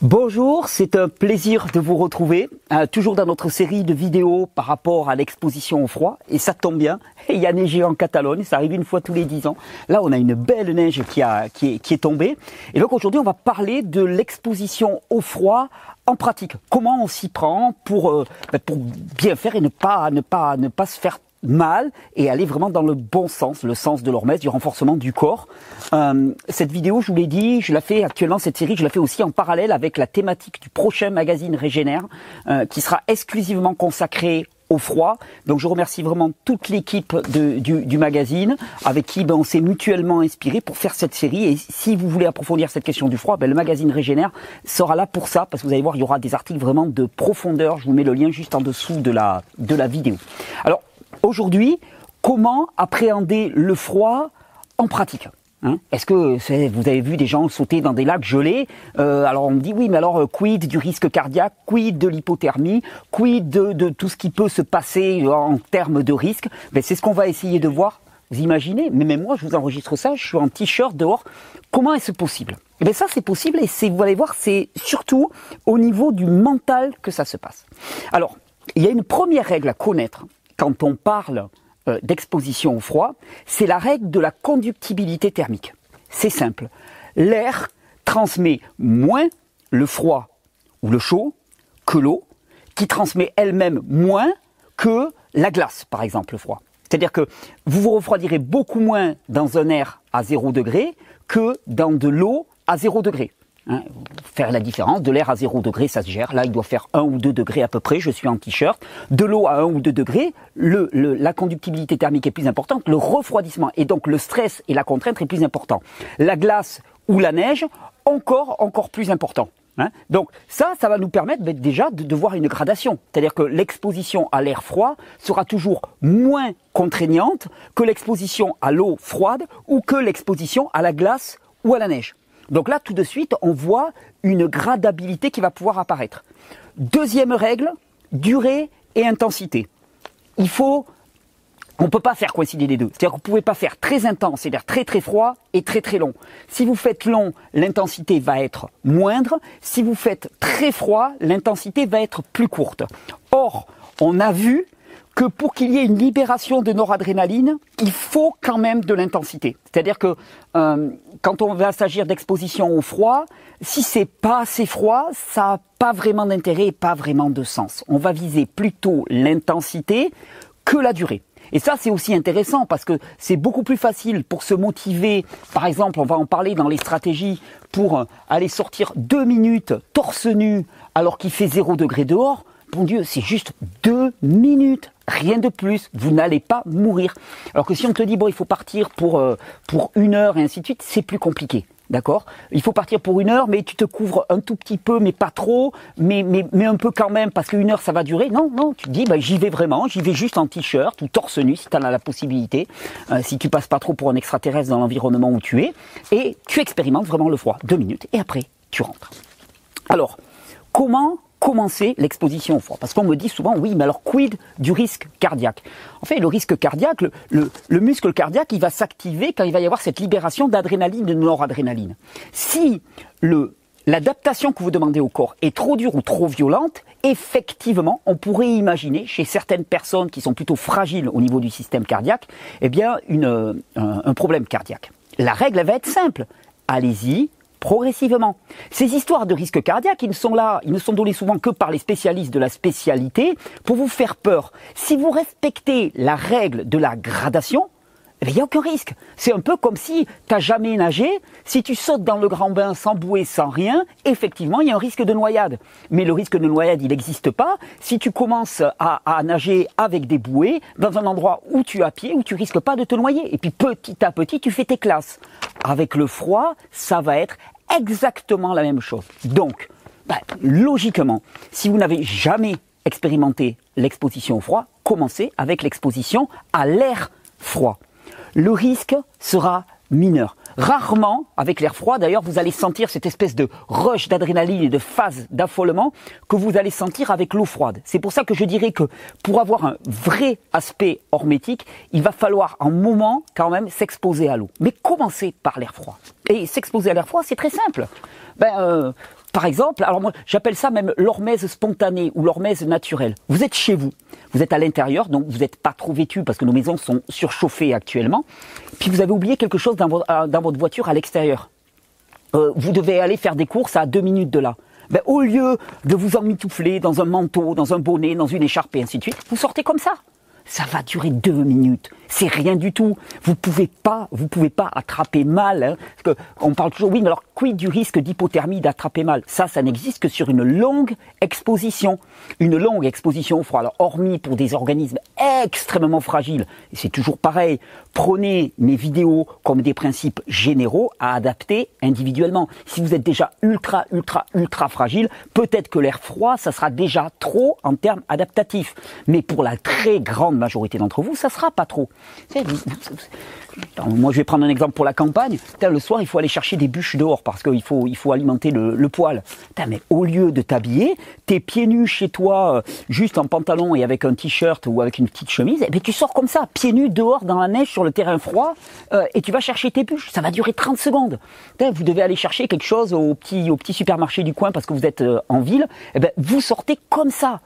Bonjour, c'est un plaisir de vous retrouver, euh, toujours dans notre série de vidéos par rapport à l'exposition au froid, et ça tombe bien, il y a neigé en Catalogne, ça arrive une fois tous les dix ans. Là, on a une belle neige qui, a, qui est tombée, et donc aujourd'hui, on va parler de l'exposition au froid en pratique. Comment on s'y prend pour, euh, ben, pour bien faire et ne pas, ne pas, ne pas se faire mal et aller vraiment dans le bon sens, le sens de l'hormèse, du renforcement du corps. Euh, cette vidéo, je vous l'ai dit, je la fais actuellement, cette série, je la fais aussi en parallèle avec la thématique du prochain magazine Régénère, euh, qui sera exclusivement consacré au froid. Donc je remercie vraiment toute l'équipe du, du, magazine avec qui ben, on s'est mutuellement inspiré pour faire cette série. Et si vous voulez approfondir cette question du froid, ben, le magazine Régénère sera là pour ça parce que vous allez voir, il y aura des articles vraiment de profondeur. Je vous mets le lien juste en dessous de la, de la vidéo. Alors Aujourd'hui, comment appréhender le froid en pratique hein? Est-ce que vous avez vu des gens sauter dans des lacs gelés euh, Alors on me dit oui, mais alors euh, quid du risque cardiaque, quid de l'hypothermie, quid de, tout ce qui peut se passer en termes de risque? Ben, C'est ce qu'on va essayer de voir. Vous imaginez? Mais même moi, je vous enregistre ça, je suis en t-shirt dehors. Comment est-ce possible? Eh bien ça, c'est possible et vous allez voir, c'est surtout au niveau du mental que ça se passe. Alors, il y a une première règle à connaître quand on parle euh, d'exposition au froid, c'est la règle de la conductibilité thermique. C'est simple. L'air transmet moins le froid ou le chaud que l'eau, qui transmet elle-même moins que la glace, par exemple, le froid. C'est-à-dire que vous vous refroidirez beaucoup moins dans un air à 0 degré que dans de l'eau à 0 degré. Hein, faire la différence. De l'air à 0 degré, ça se gère. Là, il doit faire 1 ou 2 degrés à peu près. Je suis en t-shirt. De l'eau à 1 ou 2 degrés, le, la conductibilité thermique est plus importante. Le refroidissement et donc le stress et la contrainte est plus important. La glace ou la neige, encore, encore plus important. Hein. donc ça, ça va nous permettre ben, déjà de, de, voir une gradation. C'est-à-dire que l'exposition à l'air froid sera toujours moins contraignante que l'exposition à l'eau froide ou que l'exposition à la glace ou à la neige. Donc là, tout de suite, on voit une gradabilité qui va pouvoir apparaître. Deuxième règle, durée et intensité. Il faut, on ne peut pas faire coïncider les deux. C'est-à-dire que vous ne pouvez pas faire très intense, c'est-à-dire très très froid et très très long. Si vous faites long, l'intensité va être moindre. Si vous faites très froid, l'intensité va être plus courte. Or, on a vu que pour qu'il y ait une libération de noradrénaline, il faut quand même de l'intensité. C'est-à-dire que euh, quand on va s'agir d'exposition au froid, si c'est pas assez froid, ça n'a pas vraiment d'intérêt et pas vraiment de sens. On va viser plutôt l'intensité que la durée. Et ça, c'est aussi intéressant parce que c'est beaucoup plus facile pour se motiver. Par exemple, on va en parler dans les stratégies pour aller sortir deux minutes torse nu alors qu'il fait zéro degré dehors. Bon Dieu, c'est juste deux minutes rien de plus, vous n'allez pas mourir. Alors que si on te dit, bon, il faut partir pour, euh, pour une heure et ainsi de suite, c'est plus compliqué. D'accord? Il faut partir pour une heure, mais tu te couvres un tout petit peu, mais pas trop, mais, mais, mais un peu quand même, parce qu'une heure, ça va durer. Non, non, tu te dis, bah, j'y vais vraiment, j'y vais juste en t-shirt ou torse nu, si tu en as la possibilité, euh, si tu passes pas trop pour un extraterrestre dans l'environnement où tu es, et tu expérimentes vraiment le froid. Deux minutes, et après, tu rentres. Alors, comment commencer l'exposition au froid. Parce qu'on me dit souvent, oui, mais alors quid du risque cardiaque? En fait, le risque cardiaque, le, muscle cardiaque, il va s'activer quand il va y avoir cette libération d'adrénaline, de noradrénaline. Si le l'adaptation que vous demandez au corps est trop dure ou trop violente, effectivement, on pourrait imaginer chez certaines personnes qui sont plutôt fragiles au niveau du système cardiaque, eh bien, une, un, problème cardiaque. La règle va être simple. Allez-y, progressivement. Ces histoires de risque cardiaque, ils ne sont là, ils ne sont donnés souvent que par les spécialistes de la spécialité pour vous faire peur. Si vous respectez la règle de la gradation, il n'y a aucun risque. C'est un peu comme si tu n'as jamais nagé, si tu sautes dans le grand bain sans bouée, sans rien, effectivement, il y a un risque de noyade. Mais le risque de noyade, il n'existe pas si tu commences à, à, nager avec des bouées dans un endroit où tu as pied, où tu risques pas de te noyer. Et puis petit à petit, tu fais tes classes. Avec le froid, ça va être exactement la même chose. Donc, bah, logiquement, si vous n'avez jamais expérimenté l'exposition au froid, commencez avec l'exposition à l'air froid. Le risque sera mineur. Rarement, avec l'air froid, d'ailleurs, vous allez sentir cette espèce de rush d'adrénaline et de phase d'affolement que vous allez sentir avec l'eau froide. C'est pour ça que je dirais que pour avoir un vrai aspect hormétique, il va falloir un moment quand même s'exposer à l'eau. Mais commencez par l'air froid. Et s'exposer à l'air froid, c'est très simple. Ben, euh, par exemple, alors moi j'appelle ça même l'hormèse spontanée ou l'hormèse naturelle. Vous êtes chez vous, vous êtes à l'intérieur, donc vous n'êtes pas trop vêtu parce que nos maisons sont surchauffées actuellement. Puis vous avez oublié quelque chose dans, votre, dans votre voiture à l'extérieur. Euh, vous devez aller faire des courses à deux minutes de là. Ben, au lieu de vous emmitoufler dans un manteau, dans un bonnet, dans une écharpe et ainsi de suite, vous sortez comme ça. Ça va durer deux minutes c'est rien du tout. Vous pouvez pas, vous pouvez pas attraper mal. Hein, parce que on parle toujours, oui, mais alors quid du risque d'hypothermie d'attraper mal? Ça, ça n'existe que sur une longue exposition, une longue exposition au froid. Alors, hormis pour des organismes extrêmement fragiles, et c'est toujours pareil. Prenez mes vidéos comme des principes généraux à adapter individuellement. Si vous êtes déjà ultra, ultra, ultra fragile, peut-être que l'air froid, ça sera déjà trop en termes adaptatifs. Mais pour la très grande majorité d'entre vous, ça sera pas trop. Moi, je vais prendre un exemple pour la campagne. Le soir, il faut aller chercher des bûches dehors parce qu'il faut, il faut alimenter le, poêle. Mais au lieu de t'habiller, t'es pieds nus chez toi, euh, juste en pantalon et avec un t-shirt ou avec une petite chemise, et eh bien tu sors comme ça, pieds nus dehors dans la neige sur le terrain froid, euh, et tu vas chercher tes bûches. Ça va durer 30 secondes. Vous devez aller chercher quelque chose au petit, au petit supermarché du coin parce que vous êtes euh, en ville. Et eh bien, vous sortez comme ça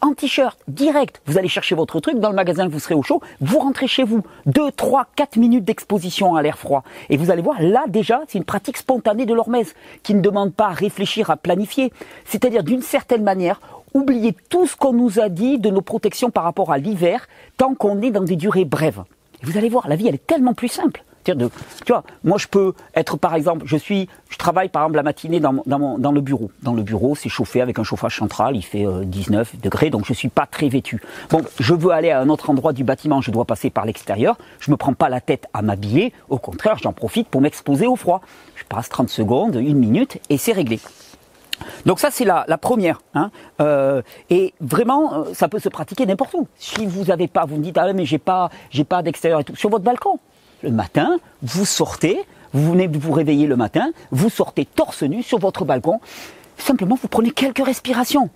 en t-shirt, direct. Vous allez chercher votre truc dans le magasin, vous serez au chaud, vous rentrez chez vous. 2, 3, 4 minutes d'exposition à l'air froid. Et vous allez voir, là déjà, c'est une pratique spontanée de l'hormèse, qui ne demande pas à réfléchir, à planifier. C'est-à-dire, d'une certaine manière, oubliez tout ce qu'on nous a dit de nos protections par rapport à l'hiver, tant qu'on est dans des durées brèves. Vous allez voir, la vie, elle est tellement plus simple. De, tu vois, moi je peux être par exemple, je suis, je travaille par exemple la matinée dans, dans, dans le bureau. Dans le bureau, c'est chauffé avec un chauffage central, il fait 19 euh, degrés, donc je suis pas très vêtu. Bon, je veux aller à un autre endroit du bâtiment, je dois passer par l'extérieur. Je me prends pas la tête à m'habiller, au contraire, j'en profite pour m'exposer au froid. Je passe 30 secondes, une minute et c'est réglé. Donc ça c'est la, la, première. Hein. Euh, et vraiment, euh, ça peut se pratiquer n'importe où. Si vous n'avez pas, vous me dites ah mais j'ai pas, j'ai pas d'extérieur et tout, sur votre balcon le matin, vous sortez, vous venez de vous réveiller le matin, vous sortez torse nu sur votre balcon, simplement vous prenez quelques respirations.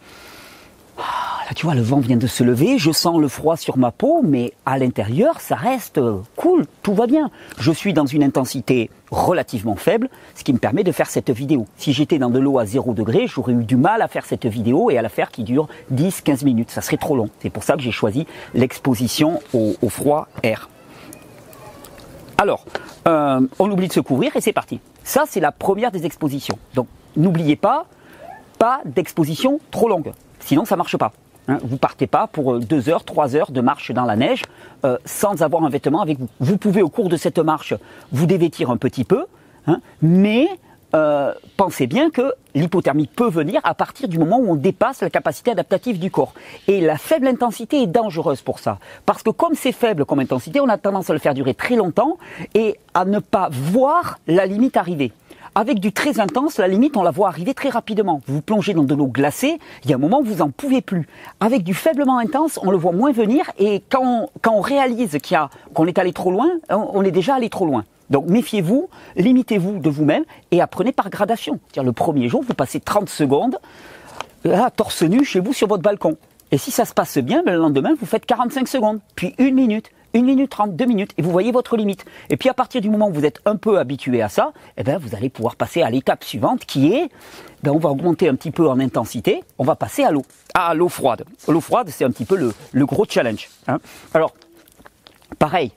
Ah, là, tu vois, le vent vient de se lever, je sens le froid sur ma peau, mais à l'intérieur, ça reste cool, tout va bien. Je suis dans une intensité relativement faible, ce qui me permet de faire cette vidéo. Si j'étais dans de l'eau à 0 degré, j'aurais eu du mal à faire cette vidéo et à la faire qui dure 10-15 minutes. Ça serait trop long. C'est pour ça que j'ai choisi l'exposition au, au froid air. Alors, euh, on oublie de se couvrir et c'est parti. Ça, c'est la première des expositions. Donc, n'oubliez pas, pas d'exposition trop longue. Sinon, ça marche pas. Hein. vous partez pas pour euh, deux heures, trois heures de marche dans la neige euh, sans avoir un vêtement avec vous. Vous pouvez au cours de cette marche vous dévêtir un petit peu, hein, mais euh, pensez bien que l'hypothermie peut venir à partir du moment où on dépasse la capacité adaptative du corps. Et la faible intensité est dangereuse pour ça. Parce que comme c'est faible comme intensité, on a tendance à le faire durer très longtemps et à ne pas voir la limite arriver. Avec du très intense, la limite, on la voit arriver très rapidement. Vous plongez dans de l'eau glacée, il y a un moment où vous en pouvez plus. Avec du faiblement intense, on le voit moins venir et quand on, quand on réalise qu'on est allé trop loin, on est déjà allé trop loin. Donc méfiez-vous, limitez-vous de vous-même et apprenez par gradation. le premier jour, vous passez 30 secondes, là, torse nu chez vous sur votre balcon. Et si ça se passe bien, ben, le lendemain, vous faites 45 secondes, puis une minute, une minute 30, deux minutes, et vous voyez votre limite. Et puis à partir du moment où vous êtes un peu habitué à ça, eh ben, vous allez pouvoir passer à l'étape suivante qui est, ben, on va augmenter un petit peu en intensité, on va passer à l'eau, à l'eau froide. L'eau froide, c'est un petit peu le, gros challenge. Hein. Alors, pareil,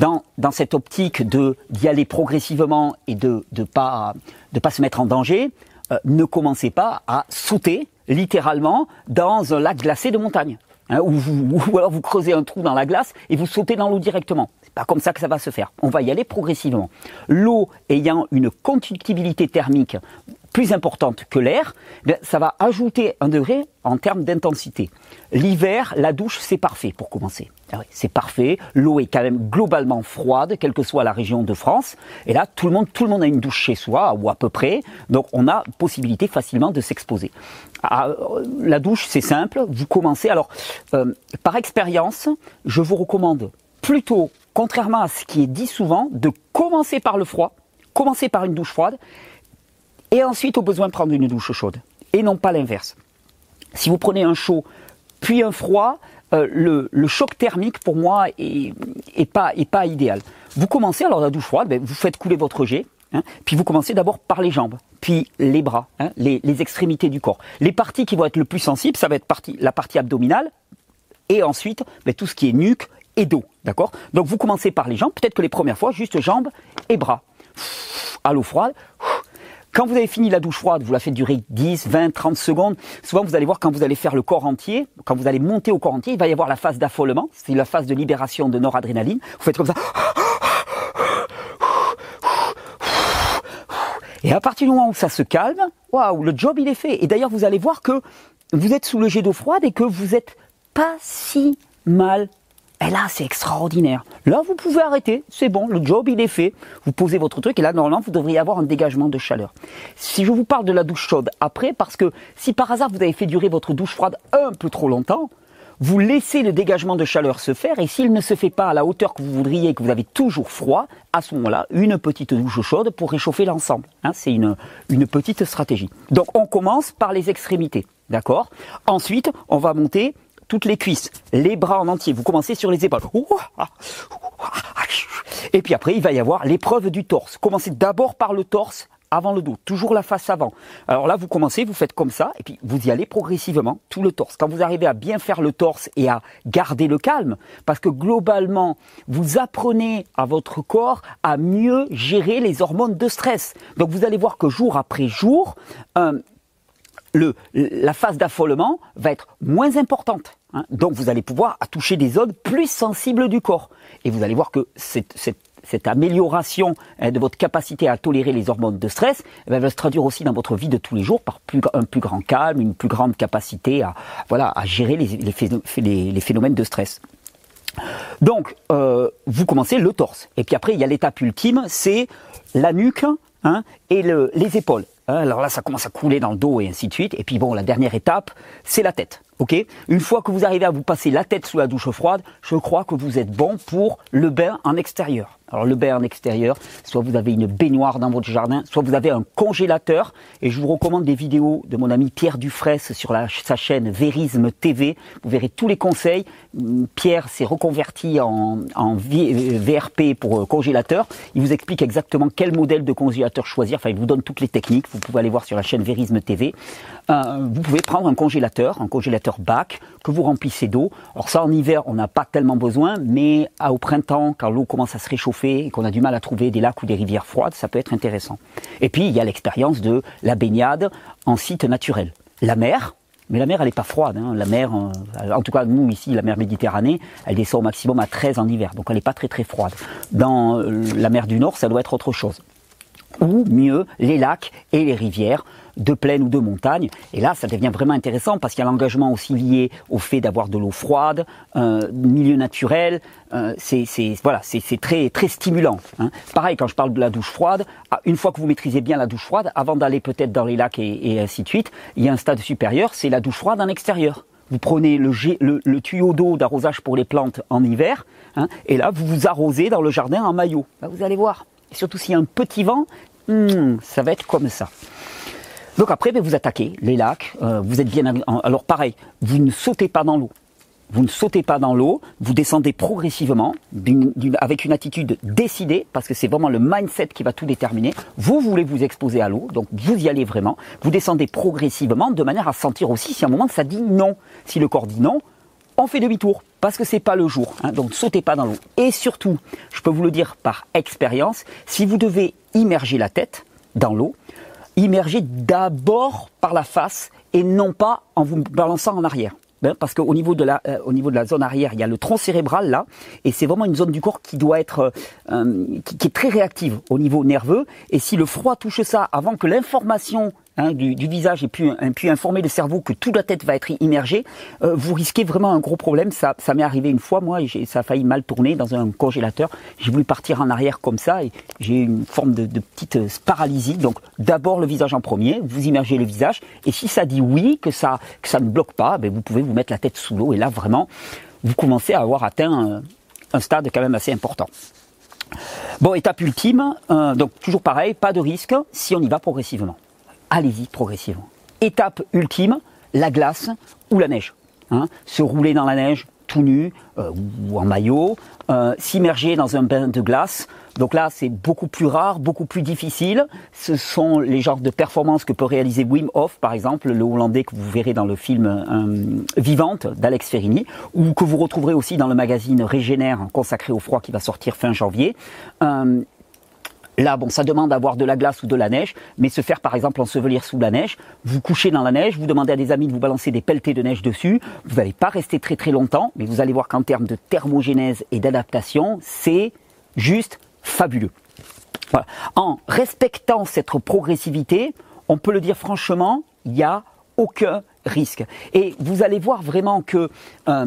dans, dans cette optique de d'y aller progressivement et de ne pas, de pas se mettre en danger, euh, ne commencez pas à sauter littéralement dans un lac glacé de montagne. Hein, ou, vous, ou, alors vous creusez un trou dans la glace et vous sautez dans l'eau directement. C'est pas comme ça que ça va se faire. On va y aller progressivement. L'eau ayant une conductibilité thermique plus importante que l'air, eh ça va ajouter un degré en termes d'intensité. L'hiver, la douche, c'est parfait pour commencer. Ah c'est parfait. L'eau est quand même globalement froide, quelle que soit la région de France. Et là, tout le monde, tout le monde a une douche chez soi, ou à peu près. Donc, on a possibilité facilement de s'exposer. Ah, la douche, c'est simple. Vous commencez. Alors, euh, par expérience, je vous recommande plutôt, contrairement à ce qui est dit souvent, de commencer par le froid, commencer par une douche froide, et ensuite au besoin prendre une douche chaude, et non pas l'inverse. Si vous prenez un chaud puis un froid, euh, le, choc thermique pour moi est, pas, est pas idéal. Vous commencez alors la douche froide, ben, vous faites couler votre jet, Hein. Puis vous commencez d'abord par les jambes, puis les bras, hein, les, extrémités du corps. Les parties qui vont être le plus sensibles, ça va être partie, la partie abdominale, et ensuite ben, tout ce qui est nuque et dos, d'accord Donc vous commencez par les jambes, peut-être que les premières fois, juste jambes et bras. À l'eau froide. Quand vous avez fini la douche froide, vous la faites durer 10, 20, 30 secondes. Souvent, vous allez voir quand vous allez faire le corps entier, quand vous allez monter au corps entier, il va y avoir la phase d'affolement, c'est la phase de libération de noradrénaline. Vous faites comme ça. Et à partir du moment où ça se calme, waouh, le job il est fait. Et d'ailleurs, vous allez voir que vous êtes sous le jet d'eau froide et que vous n'êtes pas si mal. Et là, c'est extraordinaire. Là, vous pouvez arrêter. C'est bon, le job il est fait. Vous posez votre truc et là, normalement, vous devriez avoir un dégagement de chaleur. Si je vous parle de la douche chaude après, parce que si par hasard vous avez fait durer votre douche froide un peu trop longtemps, vous laissez le dégagement de chaleur se faire et s'il ne se fait pas à la hauteur que vous voudriez que vous avez toujours froid, à ce moment-là, une petite douche chaude pour réchauffer l'ensemble. Hein, c'est une, une petite stratégie. Donc on commence par les extrémités, d'accord? Ensuite, on va monter toutes les cuisses, les bras en entier. Vous commencez sur les épaules. Et puis après, il va y avoir l'épreuve du torse. Commencez d'abord par le torse avant le dos, toujours la face avant. Alors là, vous commencez, vous faites comme ça, et puis vous y allez progressivement, tout le torse. Quand vous arrivez à bien faire le torse et à garder le calme, parce que globalement, vous apprenez à votre corps à mieux gérer les hormones de stress. Donc vous allez voir que jour après jour, euh, le, la phase d'affolement va être moins importante. Hein. Donc vous allez pouvoir toucher des zones plus sensibles du corps. Et vous allez voir que cette, amélioration hein, de votre capacité à tolérer les hormones de stress eh ben, va se traduire aussi dans votre vie de tous les jours par un plus grand calme, une plus grande capacité à, voilà, à gérer les, phénomènes de stress. Donc, euh, vous commencez le torse. Et puis après, il y a l'étape ultime, c'est la nuque hein, et les épaules. Alors là, ça commence à couler dans le dos et ainsi de suite. Et puis bon, la dernière étape, c'est la tête. Ok? Une fois que vous arrivez à vous passer la tête sous la douche froide, je crois que vous êtes bon pour le bain en extérieur. Alors le bain en extérieur, soit vous avez une baignoire dans votre jardin, soit vous avez un congélateur. Et je vous recommande des vidéos de mon ami Pierre Dufresne sur sa chaîne Vérisme TV. Vous verrez tous les conseils. Pierre s'est reconverti en, VRP pour euh, congélateur. Il vous explique exactement quel modèle de congélateur choisir. Enfin, il vous donne toutes les techniques. Vous pouvez aller voir sur la chaîne Vérisme TV. Euh, vous pouvez prendre un congélateur, un congélateur bac que vous remplissez d'eau. Alors ça, en hiver, on n'a pas tellement besoin, mais au printemps, quand l'eau commence à se réchauffer, et qu'on a du mal à trouver des lacs ou des rivières froides, ça peut être intéressant. Et puis, il y a l'expérience de la baignade en site naturel. La mer, mais la mer, elle n'est pas froide. Hein. La mer, euh, en tout cas, nous, ici, la mer Méditerranée, elle descend au maximum à 13 en hiver. Donc, elle n'est pas très, très froide. Dans euh, la mer du Nord, ça doit être autre chose. Ou mieux, les lacs et les rivières de plaine ou de montagne. Et là, ça devient vraiment intéressant parce qu'il y a l'engagement aussi lié au fait d'avoir de l'eau froide, un milieu naturel. Euh, c'est voilà, c'est très très stimulant. Hein. Pareil, quand je parle de la douche froide, ah, une fois que vous maîtrisez bien la douche froide, avant d'aller peut-être dans les lacs et, ainsi de suite, il y a un stade supérieur, c'est la douche froide en extérieur. Vous prenez le, tuyau d'eau d'arrosage pour les plantes en hiver, hein, et là vous vous arrosez dans le jardin en maillot. vous allez voir. Et surtout s'il y a un petit vent, hmm, ça va être comme ça. Donc après, ben, vous attaquez les lacs, euh, vous êtes bien... Alors pareil, vous ne sautez pas dans l'eau. Vous ne sautez pas dans l'eau, vous descendez progressivement, avec une attitude décidée, parce que c'est vraiment le mindset qui va tout déterminer. Vous voulez vous exposer à l'eau, donc vous y allez vraiment. Vous descendez progressivement, de manière à sentir aussi si à un moment ça dit non. Si le corps dit non, on fait demi-tour, parce que c'est pas le jour. Hein, donc sautez pas dans l'eau. Et surtout, je peux vous le dire par expérience, si vous devez immerger la tête dans l'eau, immerger d'abord par la face et non pas en vous balançant en arrière. Ben, parce qu'au niveau de la, euh, au niveau de la zone arrière, il y a le tronc cérébral là, et c'est vraiment une zone du corps qui doit être, euh, euh, qui, est très réactive au niveau nerveux. Et si le froid touche ça avant que l'information Hein, du, visage et puis, informer le cerveau que toute la tête va être immergée, euh, vous risquez vraiment un gros problème. Ça, m'est arrivé une fois, moi, et ça a failli mal tourner dans un congélateur. J'ai voulu partir en arrière comme ça et j'ai eu une forme de, petite euh, paralysie. Donc d'abord le visage en premier, vous immergez le visage, et si ça dit oui, que ça, ne bloque pas, ben, vous pouvez vous mettre la tête sous l'eau, et là vraiment, vous commencez à avoir atteint un, stade quand même assez important. Bon, étape ultime, euh, donc toujours pareil, pas de risque si on y va progressivement allez-y progressivement. Étape ultime, la glace ou la neige. Hein. se rouler dans la neige, tout nu ou en maillot, s'immerger dans un bain de glace. Donc là, c'est beaucoup plus rare, beaucoup plus difficile. Ce sont les genres de performances que peut réaliser Wim Hof, par exemple, le Hollandais que vous verrez dans le film Vivante d'Alex Ferrini, ou que vous retrouverez aussi dans le magazine Régénère consacré au froid qui va sortir fin janvier. Là, bon, ça demande d'avoir de la glace ou de la neige, mais se faire par exemple ensevelir sous la neige, vous couchez dans la neige, vous demandez à des amis de vous balancer des pelletés de neige dessus, vous n'allez pas rester très très longtemps, mais vous allez voir qu'en termes de thermogénèse et d'adaptation, c'est juste fabuleux. En respectant cette progressivité, on peut le dire franchement, il n'y a aucun risque. Et vous allez voir vraiment que, euh,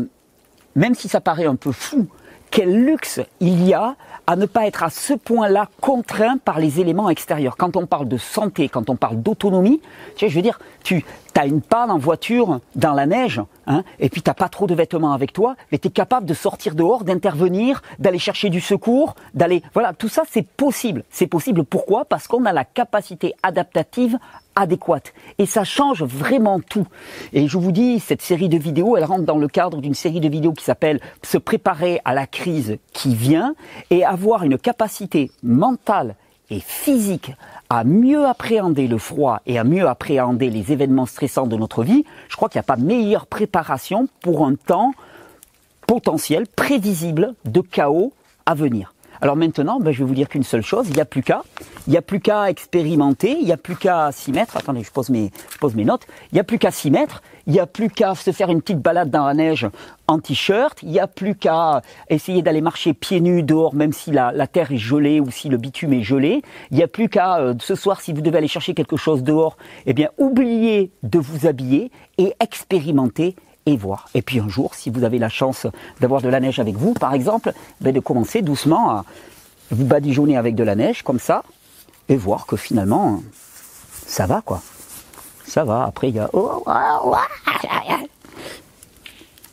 même si ça paraît un peu fou, quel luxe il y a à ne pas être à ce point-là contraint par les éléments extérieurs. Quand on parle de santé, quand on parle d'autonomie, tu sais, je veux dire, tu as une panne en voiture dans la neige, hein, et puis t'as pas trop de vêtements avec toi, mais tu es capable de sortir dehors, d'intervenir, d'aller chercher du secours, d'aller... Voilà, tout ça c'est possible. C'est possible pourquoi? Parce qu'on a la capacité adaptative adéquate. Et ça change vraiment tout. Et je vous dis, cette série de vidéos, elle rentre dans le cadre d'une série de vidéos qui s'appelle Se préparer à la crise qui vient et avoir une capacité mentale et physique à mieux appréhender le froid et à mieux appréhender les événements stressants de notre vie, je crois qu'il n'y a pas meilleure préparation pour un temps potentiel, prévisible de chaos à venir. Alors maintenant, ben, je vais vous dire qu'une seule chose, il n'y a plus qu'à, il n'y a plus qu'à expérimenter, il n'y a plus qu'à s'y mettre. Attendez, je pose mes, je pose mes notes. Il n'y a plus qu'à s'y mettre, il n'y a plus qu'à se faire une petite balade dans la neige en t-shirt, il n'y a plus qu'à essayer d'aller marcher pieds nus dehors, même si la, terre est gelée ou si le bitume est gelé. Il n'y a plus qu'à, euh, ce soir, si vous devez aller chercher quelque chose dehors, eh bien, oubliez de vous habiller et expérimenter et voir. Et puis un jour, si vous avez la chance d'avoir de la neige avec vous, par exemple, ben de commencer doucement à vous badigeonner avec de la neige comme ça et voir que finalement, ça va quoi. Ça va. Après, il y a oh,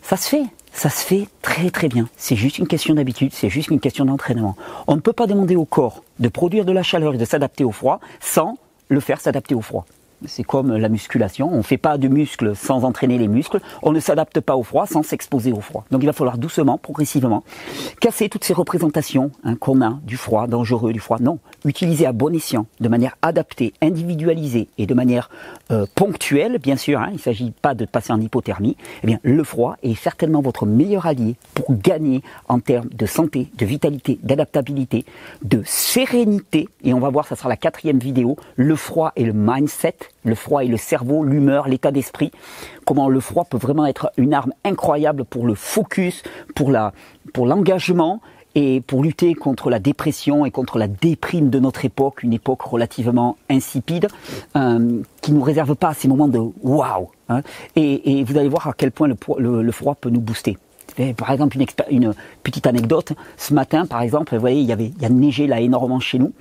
ça se fait. Ça se fait très très bien. C'est juste une question d'habitude, c'est juste une question d'entraînement. On ne peut pas demander au corps de produire de la chaleur et de s'adapter au froid sans le faire s'adapter au froid. C'est comme la musculation. On ne fait pas de muscles sans entraîner les muscles. On ne s'adapte pas au froid sans s'exposer au froid. Donc il va falloir doucement, progressivement, casser toutes ces représentations hein, qu'on a du froid, dangereux, du froid. Non, utiliser à bon escient, de manière adaptée, individualisée et de manière euh, ponctuelle, bien sûr. Hein, il ne s'agit pas de passer en hypothermie. Eh bien, le froid est certainement votre meilleur allié pour gagner en termes de santé, de vitalité, d'adaptabilité, de sérénité. Et on va voir, ça sera la quatrième vidéo, le froid et le mindset le froid et le cerveau, l'humeur, l'état d'esprit. Comment le froid peut vraiment être une arme incroyable pour le focus, pour la, pour l'engagement et pour lutter contre la dépression et contre la déprime de notre époque, une époque relativement insipide, euh, qui nous réserve pas ces moments de waouh. Hein. Et, vous allez voir à quel point le, froid peut nous booster. Par exemple, une, une, petite anecdote. Ce matin, par exemple, vous voyez, il y avait, il y a neigé là énormément chez nous.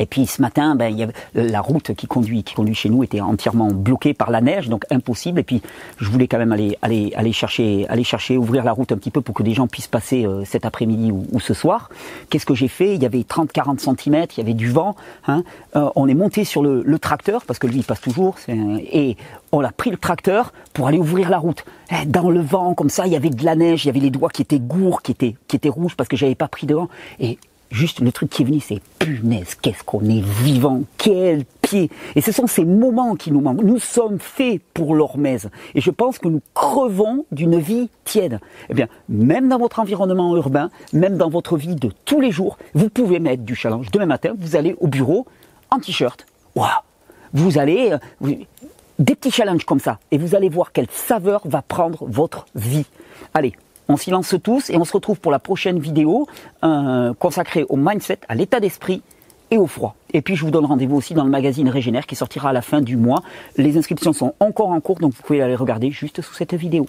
Et puis ce matin, ben, il y avait, la route qui conduit, qui conduit chez nous était entièrement bloquée par la neige, donc impossible. Et puis je voulais quand même aller, aller, aller chercher, aller chercher, ouvrir la route un petit peu pour que des gens puissent passer euh, cet après-midi ou, ce soir. Qu'est-ce que j'ai fait? Il y avait 30-40 cm, il y avait du vent. Hein. Euh, on est monté sur le, le, tracteur parce que lui il passe toujours, et on a pris le tracteur pour aller ouvrir la route. Eh, dans le vent, comme ça, il y avait de la neige, il y avait les doigts qui étaient gourds, qui étaient, qui étaient rouges parce que j'avais pas pris devant. Et Juste le truc qui est venu, c'est punaise, qu'est-ce qu'on est vivant, quel pied. Et ce sont ces moments qui nous manquent. Nous sommes faits pour l'hormèse. Et je pense que nous crevons d'une vie tiède. Eh bien, même dans votre environnement urbain, même dans votre vie de tous les jours, vous pouvez mettre du challenge. Demain matin, vous allez au bureau en t-shirt. Waouh Vous allez... Euh, des petits challenges comme ça. Et vous allez voir quelle saveur va prendre votre vie. Allez, on s'y lance tous et on se retrouve pour la prochaine vidéo euh, consacrée au mindset, à l'état d'esprit et au froid. Et puis je vous donne rendez-vous aussi dans le magazine Régénère qui sortira à la fin du mois. Les inscriptions sont encore en cours, donc vous pouvez aller regarder juste sous cette vidéo.